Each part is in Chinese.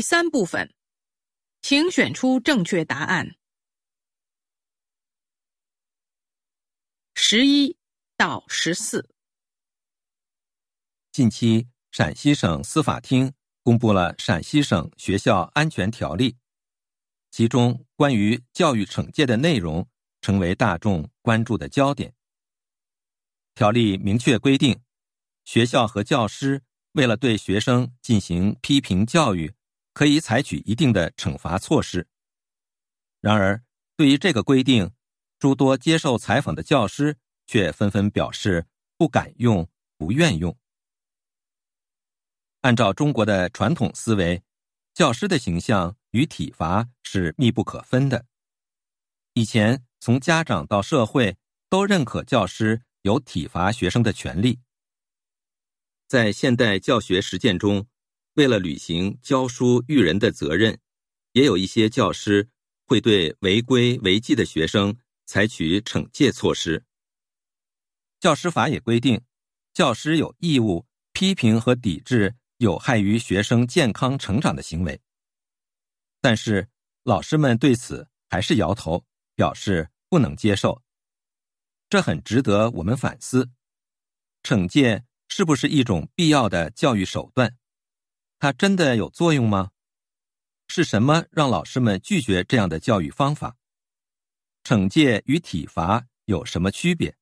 第三部分，请选出正确答案。十一到十四。近期，陕西省司法厅公布了《陕西省学校安全条例》，其中关于教育惩戒的内容成为大众关注的焦点。条例明确规定，学校和教师为了对学生进行批评教育。可以采取一定的惩罚措施。然而，对于这个规定，诸多接受采访的教师却纷纷表示不敢用、不愿用。按照中国的传统思维，教师的形象与体罚是密不可分的。以前，从家长到社会都认可教师有体罚学生的权利。在现代教学实践中。为了履行教书育人的责任，也有一些教师会对违规违纪的学生采取惩戒措施。教师法也规定，教师有义务批评和抵制有害于学生健康成长的行为。但是，老师们对此还是摇头，表示不能接受。这很值得我们反思：惩戒是不是一种必要的教育手段？它真的有作用吗？是什么让老师们拒绝这样的教育方法？惩戒与体罚有什么区别？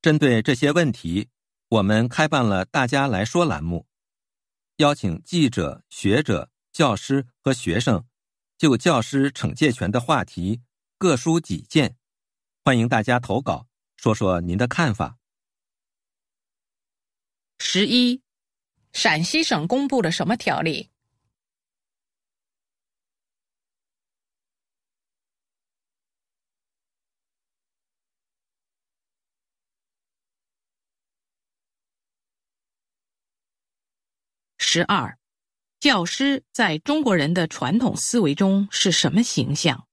针对这些问题，我们开办了“大家来说”栏目，邀请记者、学者、教师和学生就教师惩戒权的话题各抒己见，欢迎大家投稿，说说您的看法。十一。陕西省公布了什么条例？十二，教师在中国人的传统思维中是什么形象？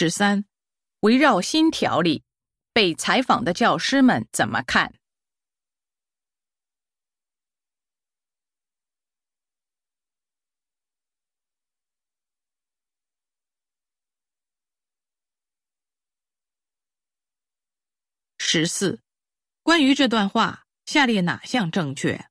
十三，围绕新条例，被采访的教师们怎么看？十四，关于这段话，下列哪项正确？